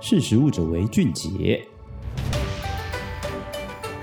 识时务者为俊杰。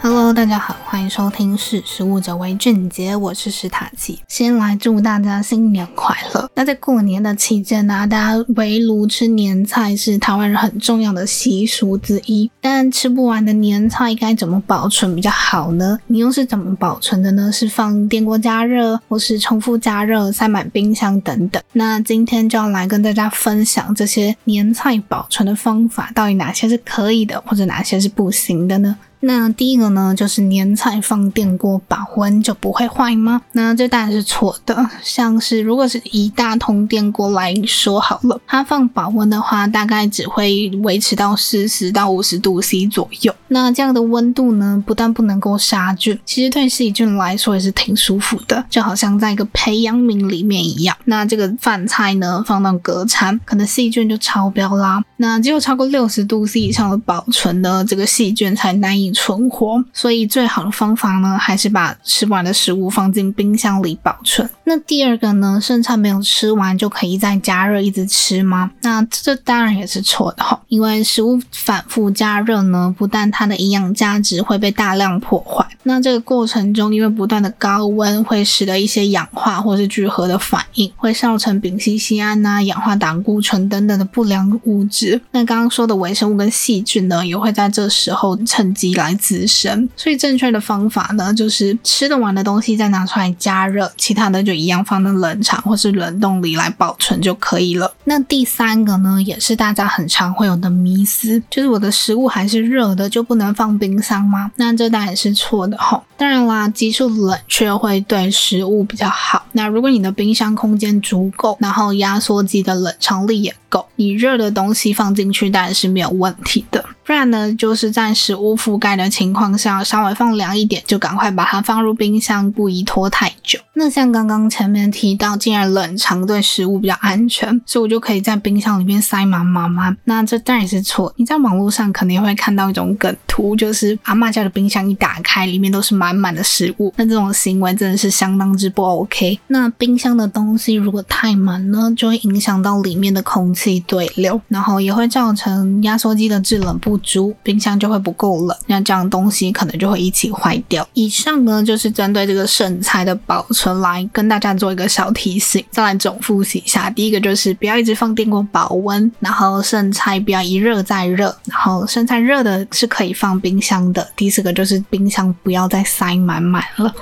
Hello，大家好，欢迎收听《识食物者为俊杰》，我是史塔奇。先来祝大家新年快乐。那在过年的期间呢，大家围炉吃年菜是台湾人很重要的习俗之一。但吃不完的年菜该怎么保存比较好呢？你又是怎么保存的呢？是放电锅加热，或是重复加热，塞满冰箱等等？那今天就要来跟大家分享这些年菜保存的方法，到底哪些是可以的，或者哪些是不行的呢？那第一个呢，就是年菜放电锅保温就不会坏吗？那这当然是错的。像是如果是一大通电锅来说好了，它放保温的话，大概只会维持到四十到五十度 C 左右。那这样的温度呢，不但不能够杀菌，其实对细菌来说也是挺舒服的，就好像在一个培养皿里面一样。那这个饭菜呢，放到隔餐，可能细菌就超标啦。那只有超过六十度 C 以上的保存呢，这个细菌才难以存活，所以最好的方法呢，还是把吃不完的食物放进冰箱里保存。那第二个呢，剩菜没有吃完就可以再加热一直吃吗？那这当然也是错的哈，因为食物反复加热呢，不但它的营养价值会被大量破坏，那这个过程中因为不断的高温会使得一些氧化或是聚合的反应，会造成丙烯酰胺呐、氧化胆固醇等等的不良物质。那刚刚说的微生物跟细菌呢，也会在这时候趁机来。滋生，所以正确的方法呢，就是吃得完的东西再拿出来加热，其他的就一样放在冷藏或是冷冻里来保存就可以了。那第三个呢，也是大家很常会有的迷思，就是我的食物还是热的就不能放冰箱吗？那这当然是错的吼。当然啦，急速冷却会对食物比较好。那如果你的冰箱空间足够，然后压缩机的冷藏力也你热的东西放进去当然是没有问题的。不然呢，就是在食物覆盖的情况下，稍微放凉一点，就赶快把它放入冰箱，不宜拖太久。那像刚刚前面提到，既然冷藏对食物比较安全，所以我就可以在冰箱里面塞满满满。那这当然是错。你在网络上肯定会看到一种梗图，就是阿嬷家的冰箱一打开，里面都是满满的食物。那这种行为真的是相当之不 OK。那冰箱的东西如果太满呢，就会影响到里面的空气对流，然后也会造成压缩机的制冷不足，冰箱就会不够冷，那这样东西可能就会一起坏掉。以上呢就是针对这个剩菜的保存来跟大家做一个小提醒，再来总复习一下。第一个就是不要一直放电锅保温，然后剩菜不要一热再热，然后剩菜热的是可以放冰箱的。第四个就是冰箱不要再塞满满了。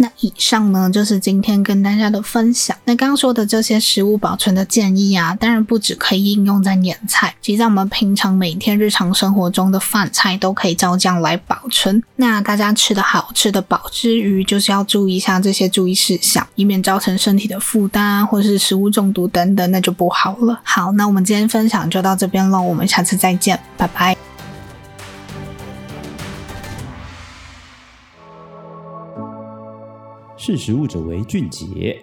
那以上呢，就是今天跟大家的分享。那刚刚说的这些食物保存的建议啊，当然不只可以应用在年菜，其实在我们平常每天日常生活中的饭菜都可以照这样来保存。那大家吃得好、吃得饱之余，就是要注意一下这些注意事项，以免造成身体的负担啊或是食物中毒等等，那就不好了。好，那我们今天分享就到这边喽，我们下次再见，拜拜。识时务者为俊杰。